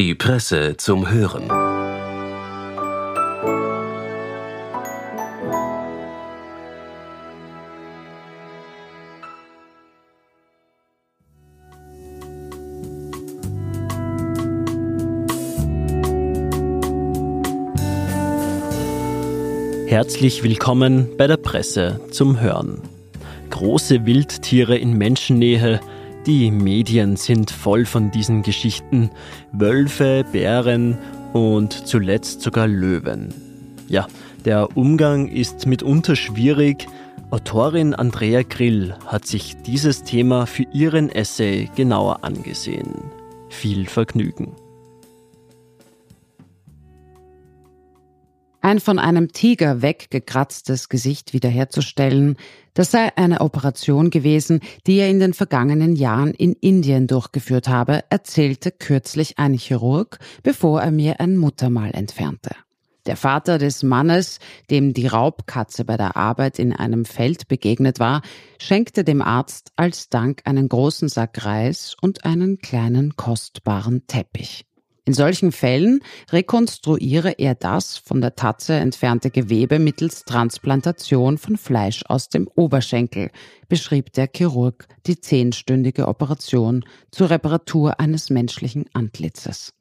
Die Presse zum Hören. Herzlich willkommen bei der Presse zum Hören. Große Wildtiere in Menschennähe, die Medien sind voll von diesen Geschichten. Wölfe, Bären und zuletzt sogar Löwen. Ja, der Umgang ist mitunter schwierig. Autorin Andrea Grill hat sich dieses Thema für ihren Essay genauer angesehen. Viel Vergnügen. Ein von einem Tiger weggekratztes Gesicht wiederherzustellen, das sei eine Operation gewesen, die er in den vergangenen Jahren in Indien durchgeführt habe, erzählte kürzlich ein Chirurg, bevor er mir ein Muttermal entfernte. Der Vater des Mannes, dem die Raubkatze bei der Arbeit in einem Feld begegnet war, schenkte dem Arzt als Dank einen großen Sack Reis und einen kleinen kostbaren Teppich. In solchen Fällen rekonstruiere er das von der Tatze entfernte Gewebe mittels Transplantation von Fleisch aus dem Oberschenkel, beschrieb der Chirurg die zehnstündige Operation zur Reparatur eines menschlichen Antlitzes.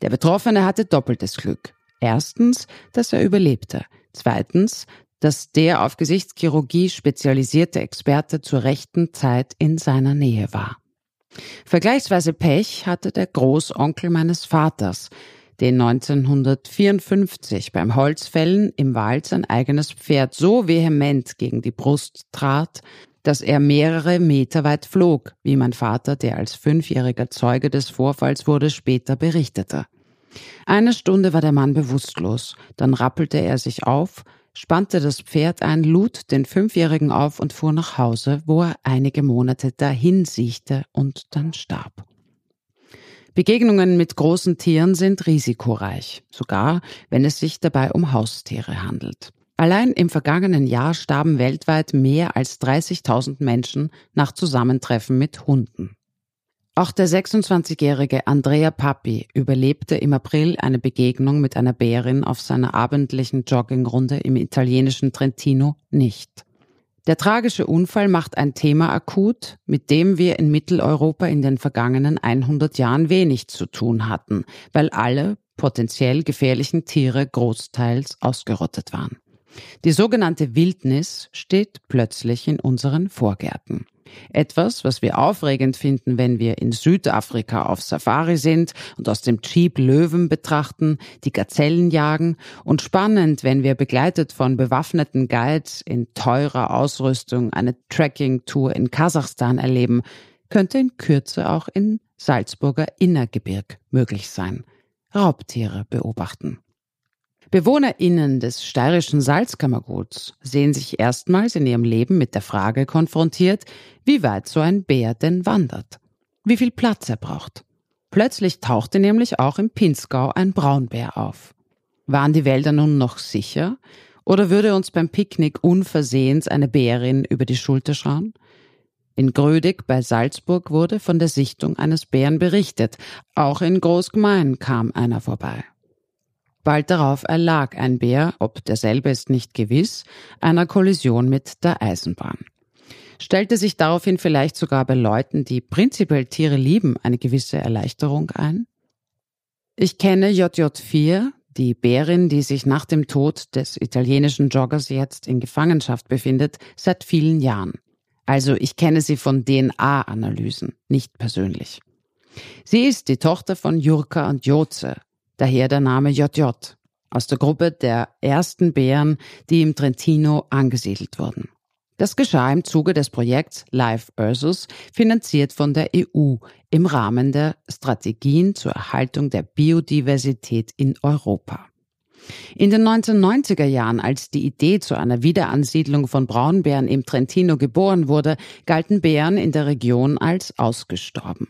Der Betroffene hatte doppeltes Glück. Erstens, dass er überlebte. Zweitens, dass der auf Gesichtschirurgie spezialisierte Experte zur rechten Zeit in seiner Nähe war. Vergleichsweise Pech hatte der Großonkel meines Vaters, den 1954 beim Holzfällen im Wald sein eigenes Pferd so vehement gegen die Brust trat, dass er mehrere Meter weit flog, wie mein Vater, der als fünfjähriger Zeuge des Vorfalls wurde, später berichtete. Eine Stunde war der Mann bewusstlos, dann rappelte er sich auf, spannte das Pferd ein, lud den Fünfjährigen auf und fuhr nach Hause, wo er einige Monate dahin siechte und dann starb. Begegnungen mit großen Tieren sind risikoreich, sogar wenn es sich dabei um Haustiere handelt. Allein im vergangenen Jahr starben weltweit mehr als 30.000 Menschen nach Zusammentreffen mit Hunden. Auch der 26-jährige Andrea Papi überlebte im April eine Begegnung mit einer Bärin auf seiner abendlichen Joggingrunde im italienischen Trentino nicht. Der tragische Unfall macht ein Thema akut, mit dem wir in Mitteleuropa in den vergangenen 100 Jahren wenig zu tun hatten, weil alle potenziell gefährlichen Tiere großteils ausgerottet waren. Die sogenannte Wildnis steht plötzlich in unseren Vorgärten. Etwas, was wir aufregend finden, wenn wir in Südafrika auf Safari sind und aus dem Jeep Löwen betrachten, die Gazellen jagen und spannend, wenn wir begleitet von bewaffneten Guides in teurer Ausrüstung eine Trekking-Tour in Kasachstan erleben, könnte in Kürze auch in Salzburger Innergebirg möglich sein. Raubtiere beobachten. BewohnerInnen des steirischen Salzkammerguts sehen sich erstmals in ihrem Leben mit der Frage konfrontiert, wie weit so ein Bär denn wandert, wie viel Platz er braucht. Plötzlich tauchte nämlich auch im Pinzgau ein Braunbär auf. Waren die Wälder nun noch sicher? Oder würde uns beim Picknick unversehens eine Bärin über die Schulter schauen? In Grödig bei Salzburg wurde von der Sichtung eines Bären berichtet. Auch in Großgemein kam einer vorbei. Bald darauf erlag ein Bär, ob derselbe ist nicht gewiss, einer Kollision mit der Eisenbahn. Stellte sich daraufhin vielleicht sogar bei Leuten, die prinzipiell Tiere lieben, eine gewisse Erleichterung ein? Ich kenne JJ4, die Bärin, die sich nach dem Tod des italienischen Joggers jetzt in Gefangenschaft befindet, seit vielen Jahren. Also ich kenne sie von DNA-Analysen, nicht persönlich. Sie ist die Tochter von Jurka und Joze, daher der Name JJ, aus der Gruppe der ersten Bären, die im Trentino angesiedelt wurden. Das geschah im Zuge des Projekts Life Ursus, finanziert von der EU im Rahmen der Strategien zur Erhaltung der Biodiversität in Europa. In den 1990er Jahren, als die Idee zu einer Wiederansiedlung von Braunbären im Trentino geboren wurde, galten Bären in der Region als ausgestorben.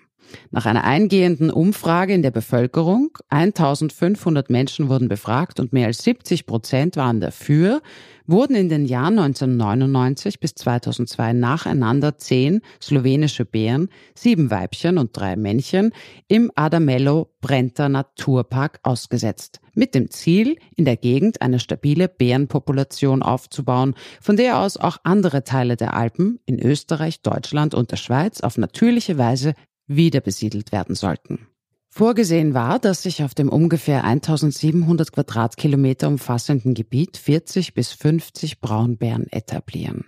Nach einer eingehenden Umfrage in der Bevölkerung, 1500 Menschen wurden befragt und mehr als 70 Prozent waren dafür, wurden in den Jahren 1999 bis 2002 nacheinander zehn slowenische Bären, sieben Weibchen und drei Männchen im Adamello Brenta Naturpark ausgesetzt. Mit dem Ziel, in der Gegend eine stabile Bärenpopulation aufzubauen, von der aus auch andere Teile der Alpen in Österreich, Deutschland und der Schweiz auf natürliche Weise wieder besiedelt werden sollten. Vorgesehen war, dass sich auf dem ungefähr 1700 Quadratkilometer umfassenden Gebiet 40 bis 50 Braunbären etablieren.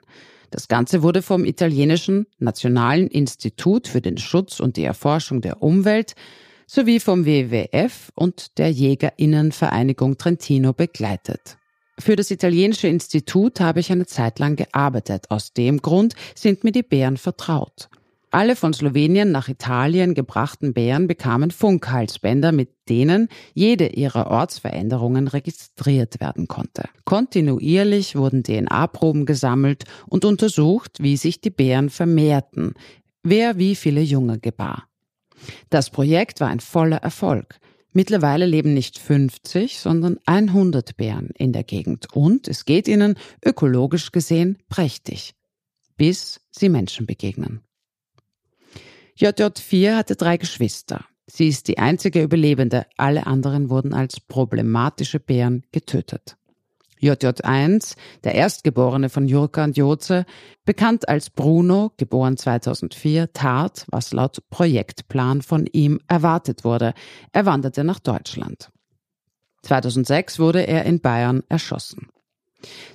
Das Ganze wurde vom italienischen Nationalen Institut für den Schutz und die Erforschung der Umwelt sowie vom WWF und der Jägerinnenvereinigung Trentino begleitet. Für das italienische Institut habe ich eine Zeit lang gearbeitet. Aus dem Grund sind mir die Bären vertraut. Alle von Slowenien nach Italien gebrachten Bären bekamen Funkhalsbänder, mit denen jede ihrer Ortsveränderungen registriert werden konnte. Kontinuierlich wurden DNA-Proben gesammelt und untersucht, wie sich die Bären vermehrten, wer wie viele Junge gebar. Das Projekt war ein voller Erfolg. Mittlerweile leben nicht 50, sondern 100 Bären in der Gegend und es geht ihnen ökologisch gesehen prächtig, bis sie Menschen begegnen. JJ4 hatte drei Geschwister. Sie ist die einzige Überlebende, alle anderen wurden als problematische Bären getötet. JJ1, der Erstgeborene von Jurka und Joze, bekannt als Bruno, geboren 2004, tat, was laut Projektplan von ihm erwartet wurde. Er wanderte nach Deutschland. 2006 wurde er in Bayern erschossen.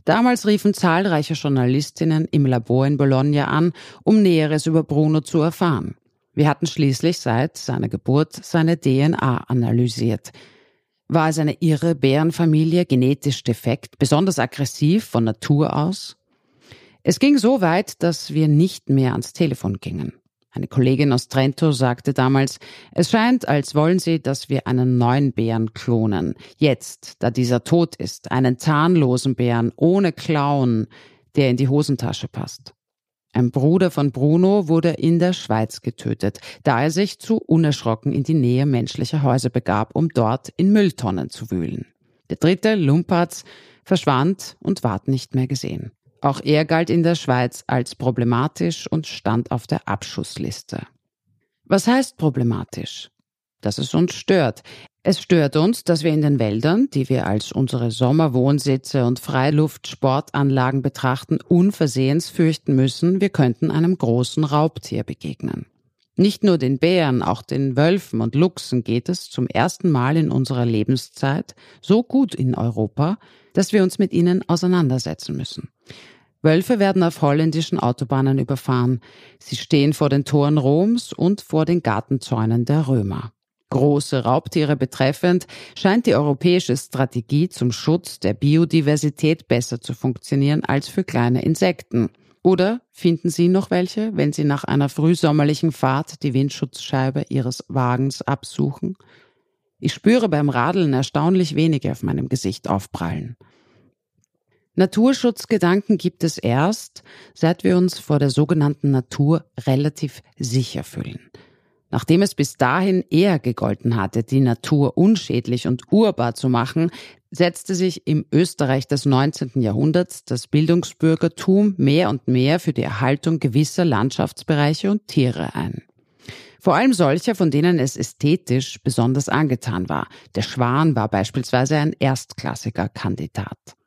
Damals riefen zahlreiche Journalistinnen im Labor in Bologna an, um Näheres über Bruno zu erfahren. Wir hatten schließlich seit seiner Geburt seine DNA analysiert. War es eine irre Bärenfamilie, genetisch defekt, besonders aggressiv von Natur aus? Es ging so weit, dass wir nicht mehr ans Telefon gingen. Eine Kollegin aus Trento sagte damals, es scheint, als wollen sie, dass wir einen neuen Bären klonen. Jetzt, da dieser tot ist, einen zahnlosen Bären ohne Klauen, der in die Hosentasche passt. Ein Bruder von Bruno wurde in der Schweiz getötet, da er sich zu unerschrocken in die Nähe menschlicher Häuser begab, um dort in Mülltonnen zu wühlen. Der dritte, Lumpertz, verschwand und ward nicht mehr gesehen. Auch er galt in der Schweiz als problematisch und stand auf der Abschussliste. Was heißt problematisch? Dass es uns stört. Es stört uns, dass wir in den Wäldern, die wir als unsere Sommerwohnsitze und Freiluftsportanlagen betrachten, unversehens fürchten müssen, wir könnten einem großen Raubtier begegnen. Nicht nur den Bären, auch den Wölfen und Luchsen geht es zum ersten Mal in unserer Lebenszeit so gut in Europa, dass wir uns mit ihnen auseinandersetzen müssen. Wölfe werden auf holländischen Autobahnen überfahren. Sie stehen vor den Toren Roms und vor den Gartenzäunen der Römer. Große Raubtiere betreffend scheint die europäische Strategie zum Schutz der Biodiversität besser zu funktionieren als für kleine Insekten. Oder finden Sie noch welche, wenn Sie nach einer frühsommerlichen Fahrt die Windschutzscheibe Ihres Wagens absuchen? Ich spüre beim Radeln erstaunlich wenige auf meinem Gesicht aufprallen. Naturschutzgedanken gibt es erst, seit wir uns vor der sogenannten Natur relativ sicher fühlen. Nachdem es bis dahin eher gegolten hatte, die Natur unschädlich und urbar zu machen, setzte sich im Österreich des 19. Jahrhunderts das Bildungsbürgertum mehr und mehr für die Erhaltung gewisser Landschaftsbereiche und Tiere ein. Vor allem solcher, von denen es ästhetisch besonders angetan war. Der Schwan war beispielsweise ein erstklassiger Kandidat.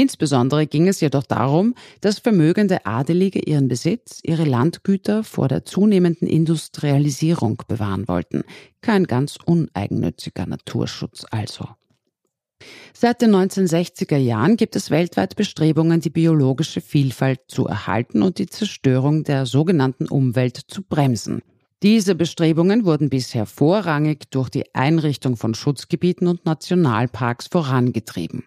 Insbesondere ging es jedoch darum, dass vermögende Adelige ihren Besitz, ihre Landgüter vor der zunehmenden Industrialisierung bewahren wollten. Kein ganz uneigennütziger Naturschutz also. Seit den 1960er Jahren gibt es weltweit Bestrebungen, die biologische Vielfalt zu erhalten und die Zerstörung der sogenannten Umwelt zu bremsen. Diese Bestrebungen wurden bisher vorrangig durch die Einrichtung von Schutzgebieten und Nationalparks vorangetrieben.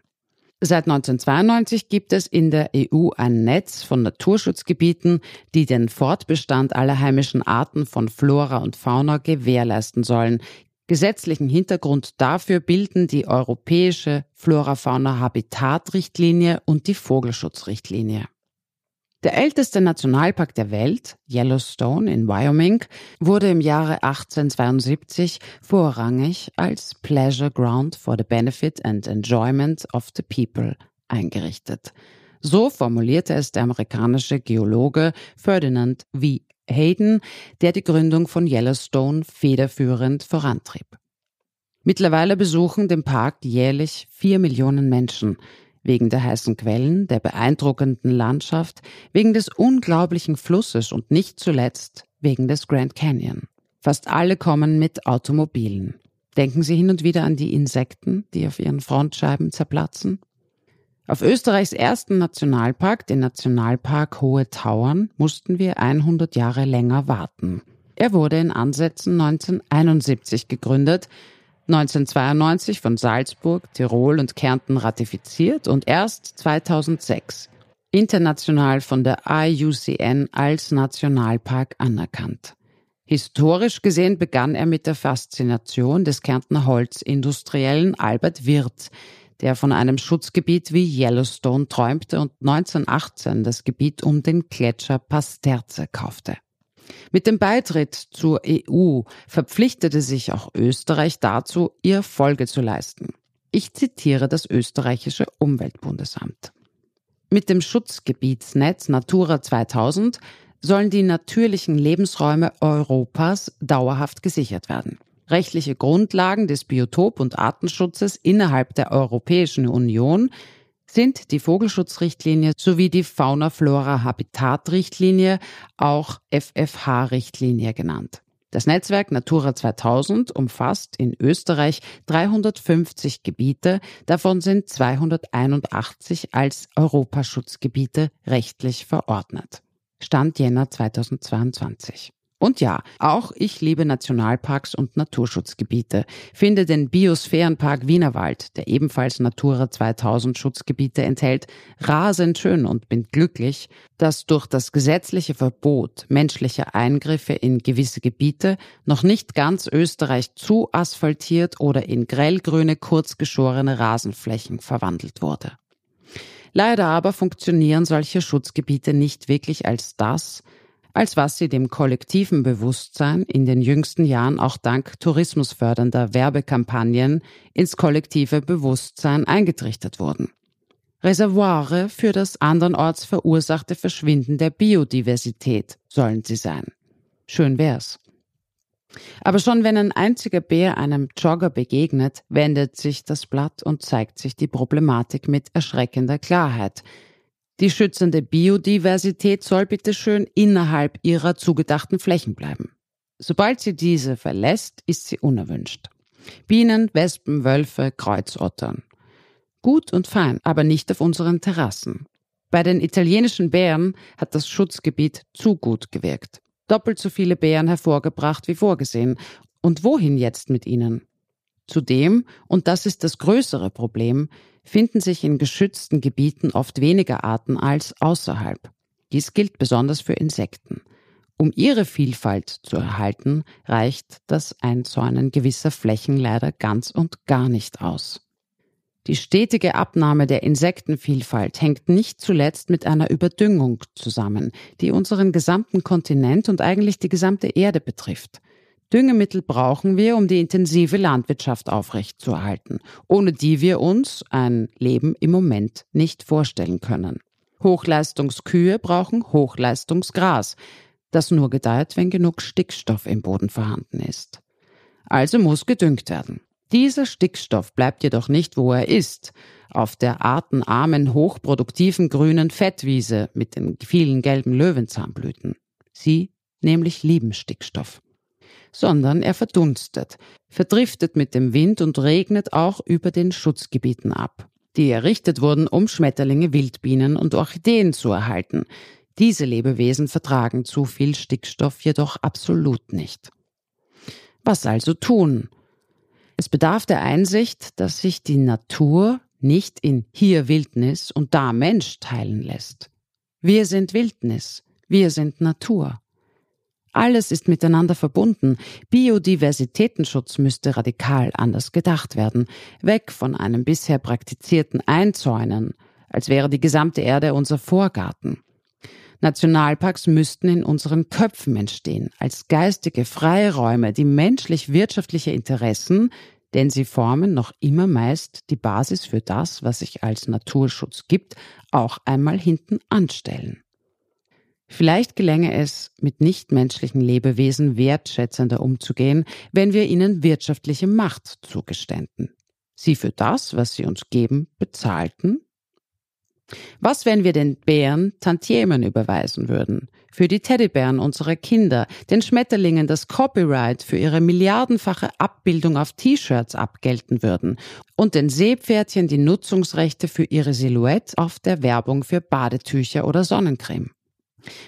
Seit 1992 gibt es in der EU ein Netz von Naturschutzgebieten, die den Fortbestand aller heimischen Arten von Flora und Fauna gewährleisten sollen. Gesetzlichen Hintergrund dafür bilden die europäische Flora-Fauna-Habitat-Richtlinie und die Vogelschutzrichtlinie. Der älteste Nationalpark der Welt, Yellowstone in Wyoming, wurde im Jahre 1872 vorrangig als Pleasure Ground for the Benefit and Enjoyment of the People eingerichtet. So formulierte es der amerikanische Geologe Ferdinand V. Hayden, der die Gründung von Yellowstone federführend vorantrieb. Mittlerweile besuchen den Park jährlich vier Millionen Menschen, wegen der heißen Quellen, der beeindruckenden Landschaft, wegen des unglaublichen Flusses und nicht zuletzt wegen des Grand Canyon. Fast alle kommen mit Automobilen. Denken Sie hin und wieder an die Insekten, die auf ihren Frontscheiben zerplatzen? Auf Österreichs ersten Nationalpark, den Nationalpark Hohe Tauern, mussten wir 100 Jahre länger warten. Er wurde in Ansätzen 1971 gegründet, 1992 von Salzburg, Tirol und Kärnten ratifiziert und erst 2006 international von der IUCN als Nationalpark anerkannt. Historisch gesehen begann er mit der Faszination des Kärntner Holzindustriellen Albert Wirth, der von einem Schutzgebiet wie Yellowstone träumte und 1918 das Gebiet um den Gletscher Pasterze kaufte. Mit dem Beitritt zur EU verpflichtete sich auch Österreich dazu, ihr Folge zu leisten. Ich zitiere das österreichische Umweltbundesamt. Mit dem Schutzgebietsnetz Natura 2000 sollen die natürlichen Lebensräume Europas dauerhaft gesichert werden. Rechtliche Grundlagen des Biotop- und Artenschutzes innerhalb der Europäischen Union sind die Vogelschutzrichtlinie sowie die Fauna-Flora-Habitat-Richtlinie, auch FFH-Richtlinie genannt. Das Netzwerk Natura 2000 umfasst in Österreich 350 Gebiete, davon sind 281 als Europaschutzgebiete rechtlich verordnet. Stand Jänner 2022. Und ja, auch ich liebe Nationalparks und Naturschutzgebiete, finde den Biosphärenpark Wienerwald, der ebenfalls Natura 2000 Schutzgebiete enthält, rasend schön und bin glücklich, dass durch das gesetzliche Verbot menschlicher Eingriffe in gewisse Gebiete noch nicht ganz Österreich zu asphaltiert oder in grellgrüne, kurzgeschorene Rasenflächen verwandelt wurde. Leider aber funktionieren solche Schutzgebiete nicht wirklich als das, als was sie dem kollektiven Bewusstsein in den jüngsten Jahren auch dank tourismusfördernder Werbekampagnen ins kollektive Bewusstsein eingetrichtert wurden. Reservoire für das andernorts verursachte Verschwinden der Biodiversität sollen sie sein. Schön wär's. Aber schon wenn ein einziger Bär einem Jogger begegnet, wendet sich das Blatt und zeigt sich die Problematik mit erschreckender Klarheit, die schützende Biodiversität soll bitte schön innerhalb ihrer zugedachten Flächen bleiben. Sobald sie diese verlässt, ist sie unerwünscht. Bienen, Wespen, Wölfe, Kreuzottern. Gut und fein, aber nicht auf unseren Terrassen. Bei den italienischen Bären hat das Schutzgebiet zu gut gewirkt. Doppelt so viele Bären hervorgebracht wie vorgesehen. Und wohin jetzt mit ihnen? Zudem, und das ist das größere Problem, finden sich in geschützten Gebieten oft weniger Arten als außerhalb. Dies gilt besonders für Insekten. Um ihre Vielfalt zu erhalten, reicht das Einzäunen gewisser Flächen leider ganz und gar nicht aus. Die stetige Abnahme der Insektenvielfalt hängt nicht zuletzt mit einer Überdüngung zusammen, die unseren gesamten Kontinent und eigentlich die gesamte Erde betrifft. Düngemittel brauchen wir, um die intensive Landwirtschaft aufrechtzuerhalten, ohne die wir uns ein Leben im Moment nicht vorstellen können. Hochleistungskühe brauchen Hochleistungsgras, das nur gedeiht, wenn genug Stickstoff im Boden vorhanden ist. Also muss gedüngt werden. Dieser Stickstoff bleibt jedoch nicht, wo er ist, auf der artenarmen, hochproduktiven grünen Fettwiese mit den vielen gelben Löwenzahnblüten. Sie nämlich lieben Stickstoff sondern er verdunstet, verdriftet mit dem Wind und regnet auch über den Schutzgebieten ab, die errichtet wurden, um Schmetterlinge, Wildbienen und Orchideen zu erhalten. Diese Lebewesen vertragen zu viel Stickstoff jedoch absolut nicht. Was also tun? Es bedarf der Einsicht, dass sich die Natur nicht in hier Wildnis und da Mensch teilen lässt. Wir sind Wildnis, wir sind Natur. Alles ist miteinander verbunden. Biodiversitätenschutz müsste radikal anders gedacht werden. Weg von einem bisher praktizierten Einzäunen, als wäre die gesamte Erde unser Vorgarten. Nationalparks müssten in unseren Köpfen entstehen, als geistige Freiräume, die menschlich-wirtschaftliche Interessen, denn sie formen noch immer meist die Basis für das, was sich als Naturschutz gibt, auch einmal hinten anstellen. Vielleicht gelänge es, mit nichtmenschlichen Lebewesen wertschätzender umzugehen, wenn wir ihnen wirtschaftliche Macht zugeständen. Sie für das, was sie uns geben, bezahlten? Was, wenn wir den Bären Tantiemen überweisen würden? Für die Teddybären unserer Kinder, den Schmetterlingen das Copyright für ihre milliardenfache Abbildung auf T-Shirts abgelten würden und den Seepferdchen die Nutzungsrechte für ihre Silhouette auf der Werbung für Badetücher oder Sonnencreme.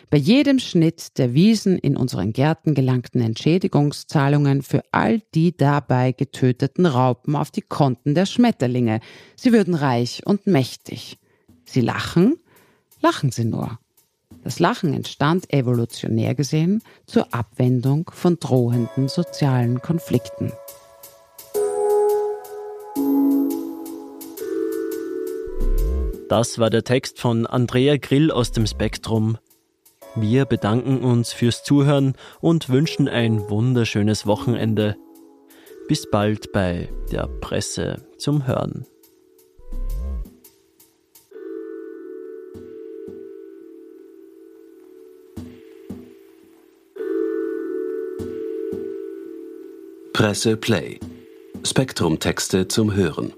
Bei jedem Schnitt der Wiesen in unseren Gärten gelangten Entschädigungszahlungen für all die dabei getöteten Raupen auf die Konten der Schmetterlinge. Sie würden reich und mächtig. Sie lachen? Lachen Sie nur. Das Lachen entstand evolutionär gesehen zur Abwendung von drohenden sozialen Konflikten. Das war der Text von Andrea Grill aus dem Spektrum wir bedanken uns fürs Zuhören und wünschen ein wunderschönes Wochenende. Bis bald bei der Presse zum Hören. Presse Play. Spektrum Texte zum Hören.